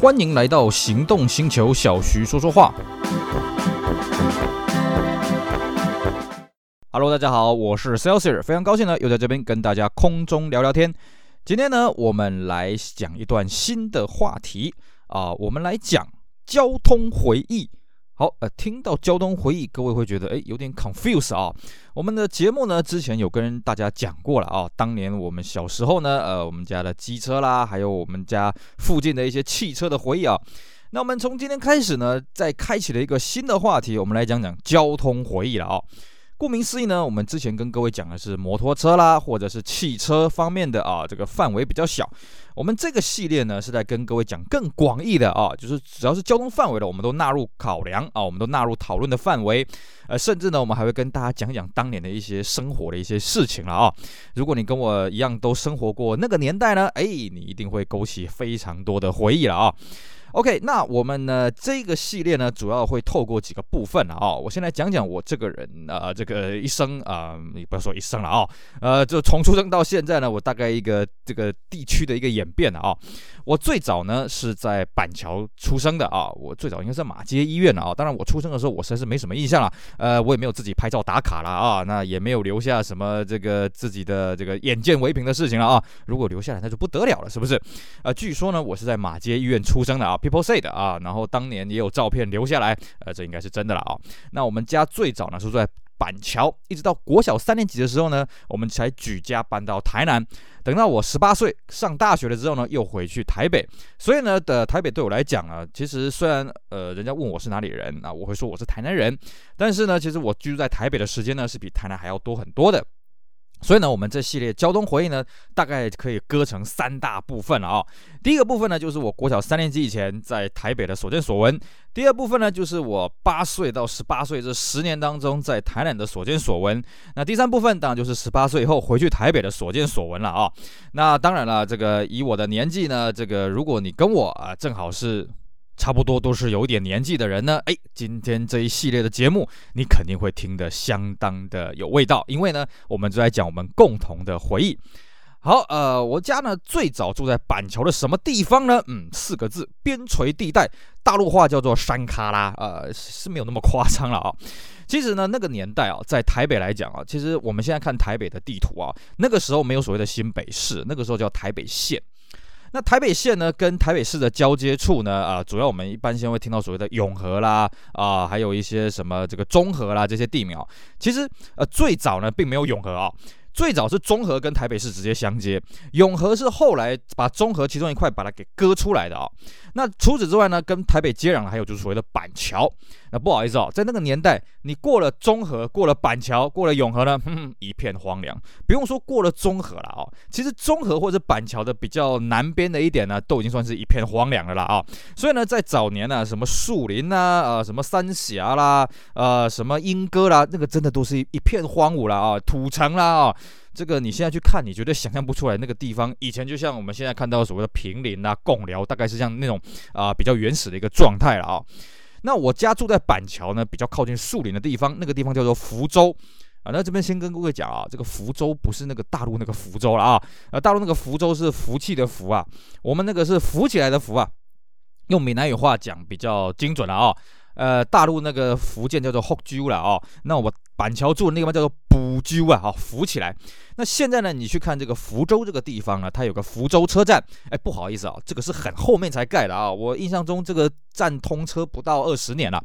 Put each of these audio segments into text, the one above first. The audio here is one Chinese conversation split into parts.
欢迎来到行动星球，小徐说说话。Hello，大家好，我是 Celsius，非常高兴呢，又在这边跟大家空中聊聊天。今天呢，我们来讲一段新的话题啊，我们来讲交通回忆。好，呃，听到交通回忆，各位会觉得哎有点 confuse 啊。我们的节目呢，之前有跟大家讲过了啊。当年我们小时候呢，呃，我们家的机车啦，还有我们家附近的一些汽车的回忆啊。那我们从今天开始呢，再开启了一个新的话题，我们来讲讲交通回忆了啊。顾名思义呢，我们之前跟各位讲的是摩托车啦，或者是汽车方面的啊，这个范围比较小。我们这个系列呢，是在跟各位讲更广义的啊，就是只要是交通范围的，我们都纳入考量啊，我们都纳入讨论的范围。呃，甚至呢，我们还会跟大家讲讲当年的一些生活的一些事情了啊。如果你跟我一样都生活过那个年代呢，哎，你一定会勾起非常多的回忆了啊。OK，那我们呢这个系列呢，主要会透过几个部分啊。我先来讲讲我这个人啊、这个一生啊，你、不要说一生了啊，呃，就从出生到现在呢，我大概一个这个地区的一个演变了啊。我最早呢是在板桥出生的啊，我最早应该是在马街医院的啊。当然，我出生的时候我实在是没什么印象了，呃，我也没有自己拍照打卡了啊，那也没有留下什么这个自己的这个眼见为凭的事情了啊。如果留下来，那就不得了了，是不是？呃，据说呢，我是在马街医院出生的啊。People say 的啊，然后当年也有照片留下来，呃，这应该是真的了啊。那我们家最早呢是住在板桥，一直到国小三年级的时候呢，我们才举家搬到台南。等到我十八岁上大学了之后呢，又回去台北。所以呢，的台北对我来讲啊，其实虽然呃，人家问我是哪里人啊，我会说我是台南人，但是呢，其实我居住在台北的时间呢，是比台南还要多很多的。所以呢，我们这系列交通回忆呢，大概可以割成三大部分了啊。第一个部分呢，就是我国小三年级以前在台北的所见所闻；第二部分呢，就是我八岁到十八岁这十年当中在台南的所见所闻；那第三部分当然就是十八岁以后回去台北的所见所闻了啊。那当然了，这个以我的年纪呢，这个如果你跟我啊正好是。差不多都是有点年纪的人呢，哎，今天这一系列的节目你肯定会听得相当的有味道，因为呢，我们就在讲我们共同的回忆。好，呃，我家呢最早住在板桥的什么地方呢？嗯，四个字，边陲地带，大陆话叫做山卡拉，呃，是没有那么夸张了啊。其实呢，那个年代啊，在台北来讲啊，其实我们现在看台北的地图啊，那个时候没有所谓的新北市，那个时候叫台北县。那台北县呢，跟台北市的交接处呢，啊，主要我们一般先会听到所谓的永和啦，啊，还有一些什么这个中和啦这些地名，其实呃最早呢并没有永和啊。最早是中和跟台北市直接相接，永和是后来把中和其中一块把它给割出来的啊、那除此之外呢，跟台北接壤的还有就是所谓的板桥。那不好意思哦，在那个年代，你过了中和，过了板桥，过了永和呢，哼哼，一片荒凉。不用说过了中和了哦，其实中和或者板桥的比较南边的一点呢，都已经算是一片荒凉的了啊、哦。所以呢，在早年呢，什么树林呐，啊，什么三峡啦，呃，什么莺歌啦，那个真的都是一片荒芜了啊，土城啦啊。这个你现在去看，你绝对想象不出来那个地方以前就像我们现在看到所谓的平林啊、贡寮，大概是像那种啊、比较原始的一个状态了啊。那我家住在板桥呢，比较靠近树林的地方，那个地方叫做福州啊。那这边先跟各位讲啊，这个福州不是那个大陆那个福州了啊，呃，大陆那个福州是福气的福啊，我们那个是浮起来的浮啊，用闽南语话讲比较精准了啊。呃，大陆那个福建叫做福州了啊，那我板桥住的那个地方叫做补州啊，好，浮起来。那现在呢，你去看这个福州这个地方啊，它有个福州车站。哎，不好意思啊，这个是很后面才盖的啊。我印象中这个站通车不到二十年了。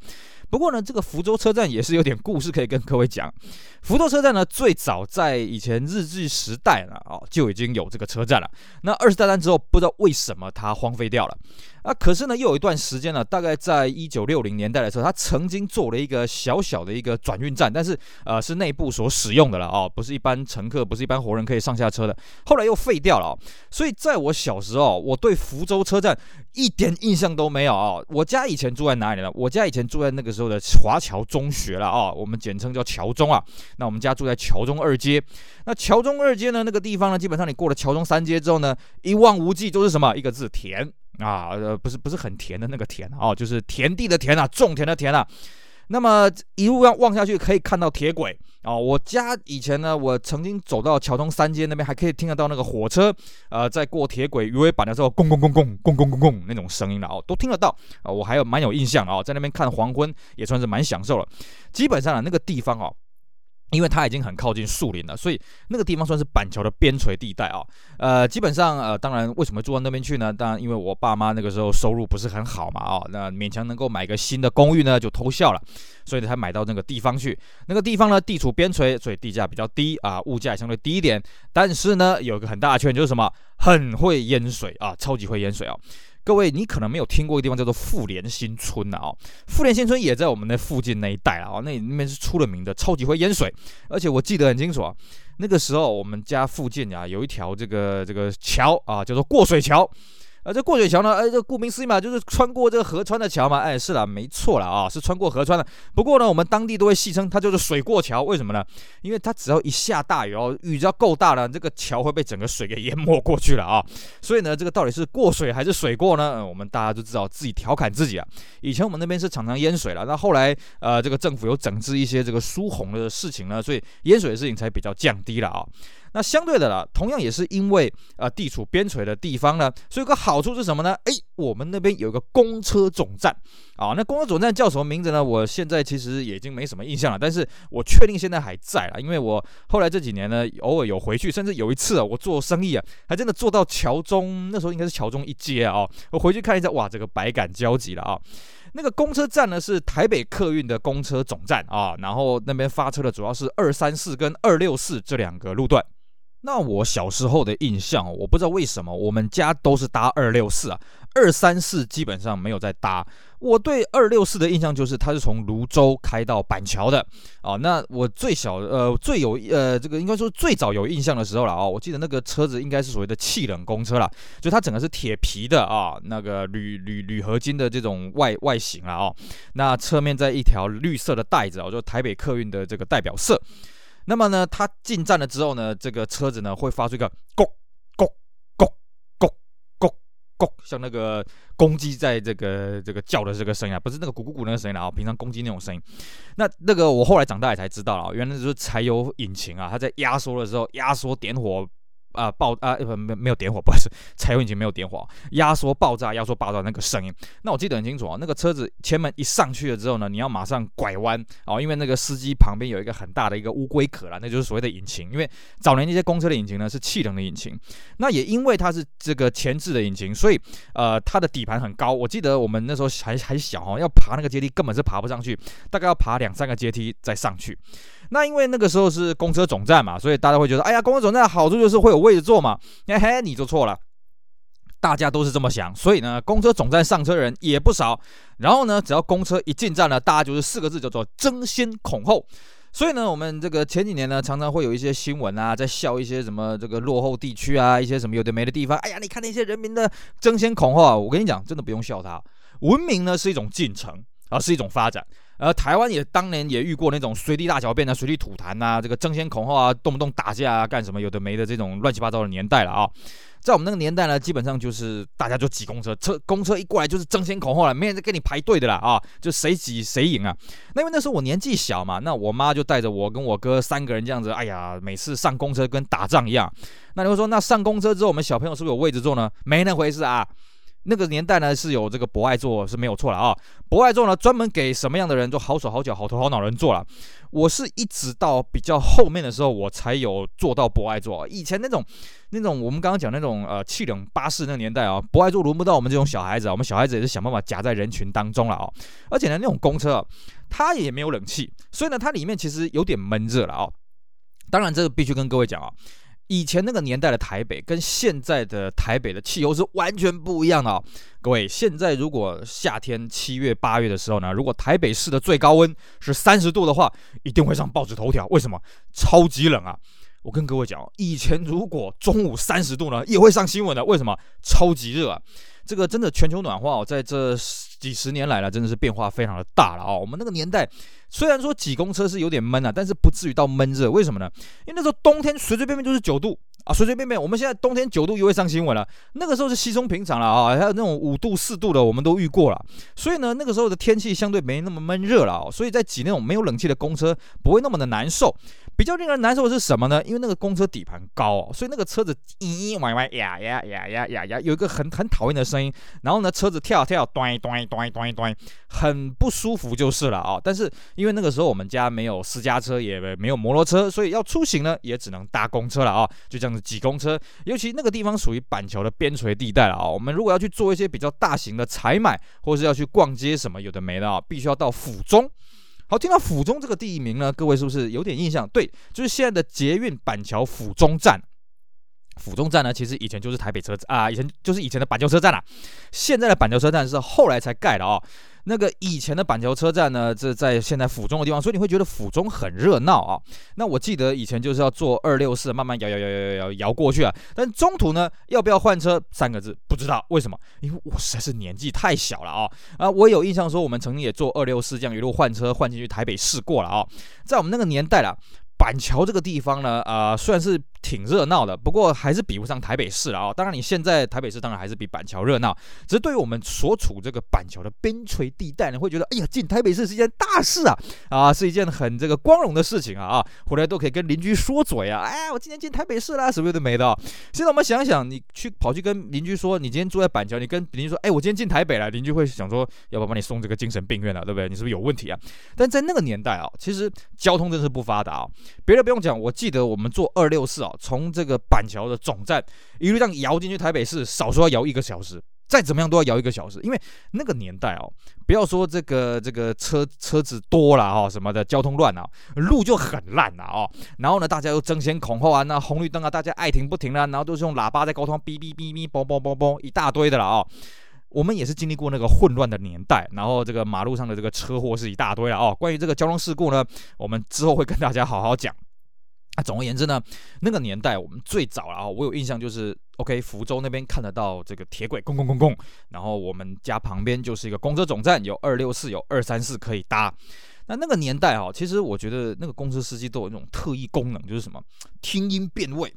不过呢，这个福州车站也是有点故事可以跟各位讲。福州车站呢，最早在以前日治时代呢，哦，就已经有这个车站了。那二次大战之后，不知道为什么它荒废掉了。啊，可是呢，又有一段时间呢，大概在一九六零年代的时候，它曾经做了一个小小的一个转运站，但是呃，是内部所使用的了哦，不是一般乘客，不是。一般活人可以上下车的，后来又废掉了，所以在我小时候，我对福州车站一点印象都没有哦。我家以前住在哪里呢？我家以前住在那个时候的华侨中学了啊，我们简称叫侨中啊。那我们家住在侨中二街，那侨中二街呢，那个地方呢，基本上你过了侨中三街之后呢，一望无际都是什么？一个字田啊，不是不是很甜的那个田啊，就是田地的田啊，种田的田啊。那么一路要望下去，可以看到铁轨啊。我家以前呢，我曾经走到桥东三街那边，还可以听得到那个火车呃在过铁轨鱼尾板的时候，咣咣咣咣咣咣咣咣那种声音了哦，都听得到啊。我还有蛮有印象哦，在那边看黄昏也算是蛮享受了。基本上啊，那个地方哦。因为它已经很靠近树林了，所以那个地方算是板桥的边陲地带啊。呃，基本上呃，当然为什么住到那边去呢？当然因为我爸妈那个时候收入不是很好嘛，啊，那勉强能够买个新的公寓呢，就偷笑了，所以才买到那个地方去。那个地方呢，地处边陲，所以地价比较低啊，物价相对低一点。但是呢，有一个很大的缺点就是什么？很会淹水啊，超级会淹水啊。各位，你可能没有听过一个地方叫做富联新村的哦，富联新村也在我们那附近那一带啊，那那边是出了名的，超级会淹水，而且我记得很清楚啊，那个时候我们家附近啊有一条这个这个桥啊，叫做过水桥。啊，这过水桥呢，哎，这顾名思义嘛，就是穿过这个河川的桥嘛。哎，是啦，没错了啊，是穿过河川的。不过呢，我们当地都会戏称它就是水过桥，为什么呢？因为它只要一下大雨哦，雨只要够大了，这个桥会被整个水给淹没过去了啊。所以呢，这个到底是过水还是水过呢？我们大家都知道自己调侃自己啊。以前我们那边是常常淹水了，那后来呃，这个政府有整治一些这个疏洪的事情呢，所以淹水的事情才比较降低了啊。那相对的啦，同样也是因为呃地处边陲的地方呢，所以有个好处是什么呢？哎，我们那边有一个公车总站啊，那公车总站叫什么名字呢？我现在其实也已经没什么印象了，但是我确定现在还在了，因为我后来这几年呢，偶尔有回去，甚至有一次啊，我做生意啊，还真的做到桥中，那时候应该是桥中一街啊，我回去看一下，哇，这个百感交集了啊。那个公车站呢是台北客运的公车总站啊，然后那边发车的主要是二三四跟二六四这两个路段。那我小时候的印象，我不知道为什么我们家都是搭二六四啊，二三四基本上没有在搭。我对二六四的印象就是它是从泸州开到板桥的啊。那我最小呃最有呃这个应该说最早有印象的时候了啊，我记得那个车子应该是所谓的气冷公车啦，就它整个是铁皮的啊，那个铝铝铝合金的这种外外形了啊。那侧面在一条绿色的带子啊，就台北客运的这个代表色。那么呢，它进站了之后呢，这个车子呢会发出一个“咕咕咕咕咕咕”，像那个公鸡在这个这个叫的这个声音啊，不是那个咕咕咕那个声音啊，平常公鸡那种声音。那那个我后来长大也才知道啊，原来就是柴油引擎啊，它在压缩的时候，压缩点火。啊、爆啊，不没没有点火，不好意思，柴油引擎没有点火，压缩爆炸，压缩爆炸那个声音，那我记得很清楚啊。那个车子前门一上去了之后呢，你要马上拐弯啊，因为那个司机旁边有一个很大的一个乌龟壳啦，那就是所谓的引擎。因为早年那些公车的引擎呢是气冷的引擎，那也因为它是这个前置的引擎，所以呃它的底盘很高。我记得我们那时候还还小哦，要爬那个阶梯根本是爬不上去，大概要爬两三个阶梯再上去。那因为那个时候是公车总站嘛，所以大家会觉得，哎呀，公车总站的好处就是会有位置坐嘛。嘿嘿，你就错了，大家都是这么想，所以呢，公车总站上车人也不少。然后呢，只要公车一进站呢，大家就是四个字叫做争先恐后。所以呢，我们这个前几年呢，常常会有一些新闻啊，在笑一些什么这个落后地区啊，一些什么有的没的地方。哎呀，你看那些人民的争先恐后啊，我跟你讲，真的不用笑他，文明呢是一种进程，而是一种发展。而台湾也当年也遇过那种随地大小便啊、随地吐痰、啊，这个争先恐后啊，动不动打架啊，干什么有的没的这种乱七八糟的年代了啊。在我们那个年代呢，基本上就是大家就挤公车，车公车一过来就是争先恐后了，没人在跟你排队的啦啊，就谁挤谁赢啊。那因为那时候我年纪小嘛，那我妈就带着我跟我哥三个人这样子，哎呀，每次上公车跟打仗一样。那你会说，那上公车之后，我们小朋友是不是有位置坐呢？没那回事啊。那个年代呢，是有这个博爱座是没有错了啊，博爱座呢专门给什么样的人，做好手好脚好头好脑人做了。我是一直到比较后面的时候，我才有坐到博爱座。以前那种那种我们刚刚讲那种呃气冷巴士那个年代啊，博爱座轮不到我们这种小孩子啊，我们小孩子也是想办法夹在人群当中了啊。而且呢，那种公车啊，它也没有冷气，所以呢，它里面其实有点闷热了啊。当然，这个必须跟各位讲啊。以前那个年代的台北跟现在的台北的气候是完全不一样的哦，各位，现在如果夏天七月八月的时候呢，如果台北市的最高温是三十度的话，一定会上报纸头条。为什么？超级冷啊！我跟各位讲，以前如果中午三十度呢，也会上新闻的。为什么？超级热啊！这个真的全球暖化哦，在这几十年来了，真的是变化非常的大了哦。我们那个年代虽然说挤公车是有点闷啊，但是不至于到闷热。为什么呢？因为那时候冬天随随便便就是九度啊，随随便便，我们现在冬天九度又会上新闻了。那个时候是稀松平常了啊，还有那种五度、四度的，我们都遇过了。所以呢，那个时候的天气相对没那么闷热了啊，所以在挤那种没有冷气的公车不会那么的难受。比较令人难受的是什么呢？因为那个公车底盘高，所以那个车子咿咿歪歪呀呀呀呀呀呀，有一个很很讨厌的声音。然后呢，车子跳跳，咚咚咚咚咚，很不舒服就是了啊。但是因为那个时候我们家没有私家车，也没有摩托车，所以要出行呢，也只能搭公车了啊。就这样子挤公车，尤其那个地方属于板桥的边陲地带了啊。我们如果要去做一些比较大型的采买，或是要去逛街什么有的没的啊，必须要到府中。好，听到府中这个地名呢，各位是不是有点印象？对，就是现在的捷运板桥府中站。府中站呢，其实以前就是台北车站啊，以前就是以前的板桥车站啦。现在的板桥车站是后来才盖的哦。那个以前的板桥车站呢，这在现在府中的地方，所以你会觉得府中很热闹啊。那我记得以前就是要坐二六四，慢慢摇摇摇摇摇摇摇过去啊。但中途呢，要不要换车？三个字，不知道为什么？因为我实在是年纪太小了啊。啊，我有印象说，我们曾经也坐二六四这样一路换车换进去台北市过了啊。在我们那个年代了，板桥这个地方呢，啊，虽然是。挺热闹的，不过还是比不上台北市了啊、当然，你现在台北市当然还是比板桥热闹。只是对于我们所处这个板桥的边陲地带呢，会觉得哎呀，进台北市是一件大事啊啊，是一件很这个光荣的事情啊啊！回来都可以跟邻居说嘴啊，哎呀，我今天进台北市啦，什么都没的、现在我们想想，你去跑去跟邻居说，你今天住在板桥，你跟邻居说，哎，我今天进台北了，邻居会想说，要不要把你送这个精神病院了，对不对？你是不是有问题啊？但在那个年代啊，其实交通真是不发达啊。别的不用讲，我记得我们坐二六四啊，从这个。板桥的总站一路这样摇进去台北市，少说要摇一个小时，再怎么样都要摇一个小时。因为那个年代哦，不要说这个这个车车子多了哈，什么的交通乱啊，路就很烂了哦。然后呢，大家又争先恐后啊，那红绿灯啊，大家爱停不停了，然后都是用喇叭在沟通，哔哔哔哔，嘣嘣嘣嘣，一大堆的了哦。我们也是经历过那个混乱的年代，然后这个马路上的这个车祸是一大堆了哦。关于这个交通事故呢，我们之后会跟大家好好讲。啊、总而言之呢，那个年代我们最早啊，我有印象就是，OK，福州那边看得到这个铁轨，咣咣咣咣，然后我们家旁边就是一个公车总站，有二六四，有二三四可以搭。那那个年代啊，其实我觉得那个公车司机都有那种特异功能，就是什么听音辨位。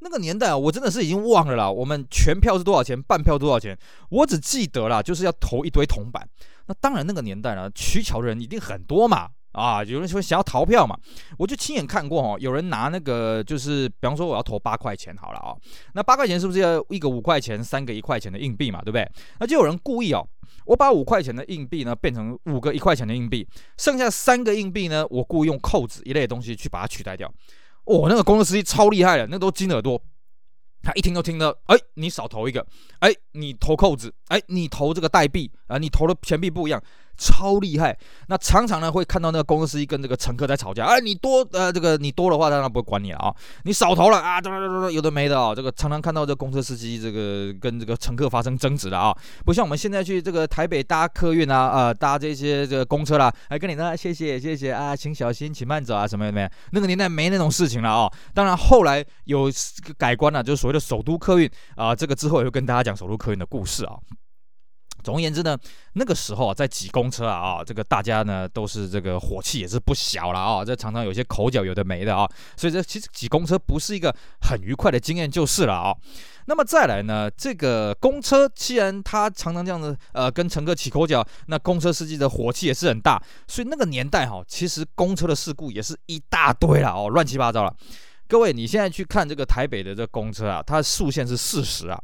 那个年代啊，我真的是已经忘了啦。我们全票是多少钱？半票多少钱？我只记得啦，就是要投一堆铜板。那当然，那个年代呢，取巧的人一定很多嘛。啊，有人说想要逃票嘛，我就亲眼看过哦，有人拿那个就是，比方说我要投八块钱好了啊，那八块钱是不是要一个五块钱，三个一块钱的硬币嘛，对不对？那就有人故意哦，我把五块钱的硬币呢变成五个一块钱的硬币，剩下三个硬币呢，我故意用扣子一类的东西去把它取代掉。哦，那个公车司机超厉害的，那都金耳朵，他一听就听到，哎，你少投一个，哎，你投扣子，哎，你投这个代币啊，你投的钱币不一样。超厉害，那常常呢会看到那个公车司机跟这个乘客在吵架，哎，你多呃这个你多的话，当然不会管你了啊，你少投了啊，有的没的啊，这个常常看到这公车司机这个跟这个乘客发生争执的啊，不像我们现在去这个台北搭客运啊，呃搭这些这个公车啦，还跟你说谢谢谢谢啊，请小心，请慢走啊，什么什么，那个年代没那种事情了啊，当然后来有改观了，就是所谓的首都客运啊，这个之后也会跟大家讲首都客运的故事啊。总而言之呢，那个时候啊，在挤公车啊，这个大家呢都是这个火气也是不小了啊，这常常有些口角有的没的啊，所以这其实挤公车不是一个很愉快的经验就是了啊。那么再来呢，这个公车既然他常常这样子呃跟乘客起口角，那公车司机的火气也是很大，所以那个年代哈，其实公车的事故也是一大堆了哦，乱七八糟了。各位，你现在去看这个台北的这公车啊，它的速限是四十啊。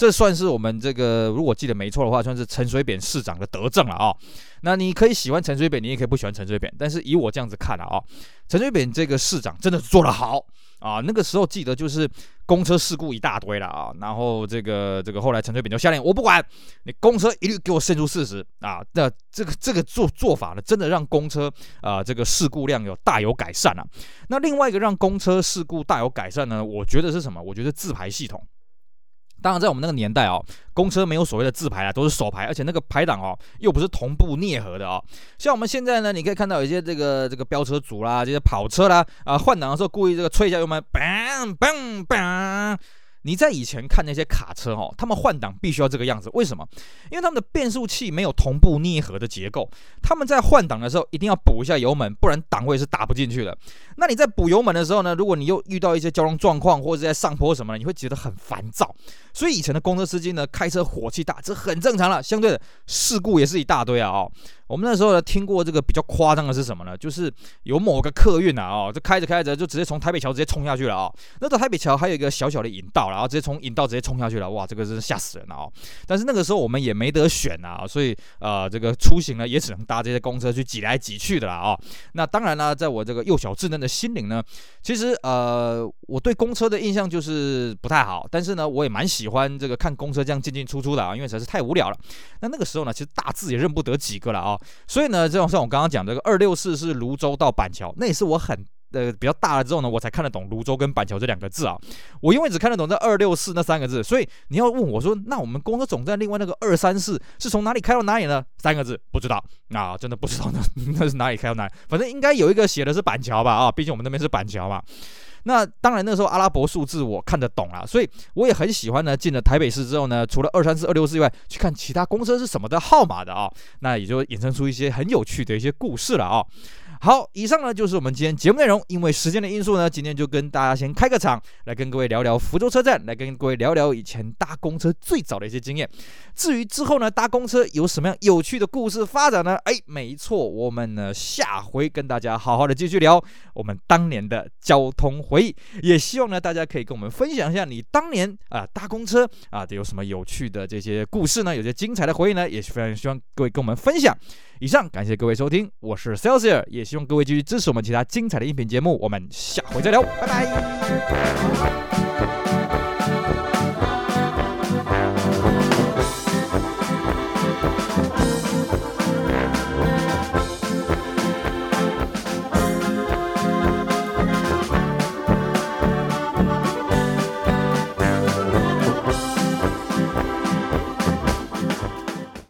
这算是我们这个，如果记得没错的话，算是陈水扁市长的德政了啊、哦。那你可以喜欢陈水扁，你也可以不喜欢陈水扁，但是以我这样子看了啊、陈水扁这个市长真的做得好啊。那个时候记得就是公车事故一大堆了啊，然后这个这个后来陈水扁就下令，我不管你公车一律给我限速四十啊。那这个这个做做法呢，真的让公车啊这个事故量有大有改善啊。那另外一个让公车事故大有改善呢，我觉得是什么？我觉得自排系统。当然，在我们那个年代哦，公车没有所谓的自排啊，都是手排，而且那个排档哦，又不是同步啮合的哦。像我们现在呢，你可以看到有一些这个这个飙车族啦，这些跑车啦，啊，换挡的时候故意这个吹一下油门，嘣嘣嘣，你在以前看那些卡车哦，他们换挡必须要这个样子，为什么？因为他们的变速器没有同步啮合的结构，他们在换挡的时候一定要补一下油门，不然档位是打不进去的。那你在补油门的时候呢，如果你又遇到一些交通状况或者在上坡什么，你会觉得很烦躁。所以以前的公车司机呢，开车火气大，这很正常了。相对的事故也是一大堆啊哦。我们那时候呢，听过这个比较夸张的是什么呢？就是有某个客运啊，哦，就开着开着就直接从台北桥直接冲下去了啊、那到台北桥还有一个小小的引道，然后直接从引道直接冲下去了，哇，这个真是吓死人了哦。但是那个时候我们也没得选啊，所以呃，这个出行呢也只能搭这些公车去挤来挤去的啦啊、哦。那当然呢，在我这个幼小稚嫩的心灵呢，其实呃，我对公车的印象就是不太好，但是呢，我也蛮喜喜欢这个看公车这样进进出出的啊，因为实在是太无聊了。那那个时候呢，其实大字也认不得几个了啊、所以呢，就像我刚刚讲这个二六四是泸州到板桥，那也是我很呃比较大了之后呢，我才看得懂泸州跟板桥这两个字啊。我因为只看得懂这二六四那三个字，所以你要问我说，那我们公车总站另外那个二三四是从哪里开到哪里呢？三个字不知道啊，真的不知道那那是哪里开到哪里，反正应该有一个写的是板桥吧啊，毕竟我们那边是板桥嘛。那当然，那时候阿拉伯数字我看得懂啊，所以我也很喜欢呢。进了台北市之后呢，除了二三四、二六四以外，去看其他公车是什么的号码的啊，那也就衍生出一些很有趣的一些故事了啊。好，以上呢就是我们今天节目内容。因为时间的因素呢，今天就跟大家先开个场，来跟各位聊聊福州车站，来跟各位聊聊以前搭公车最早的一些经验。至于之后呢，搭公车有什么样有趣的故事发展呢？哎，没错，我们呢下回跟大家好好的继续聊我们当年的交通回忆。也希望呢大家可以跟我们分享一下你当年啊搭公车啊有什么有趣的这些故事呢？有些精彩的回忆呢，也是非常希望各位跟我们分享。以上感谢各位收听，我是 Celsius，也希望各位继续支持我们其他精彩的音频节目，我们下回再聊，拜拜。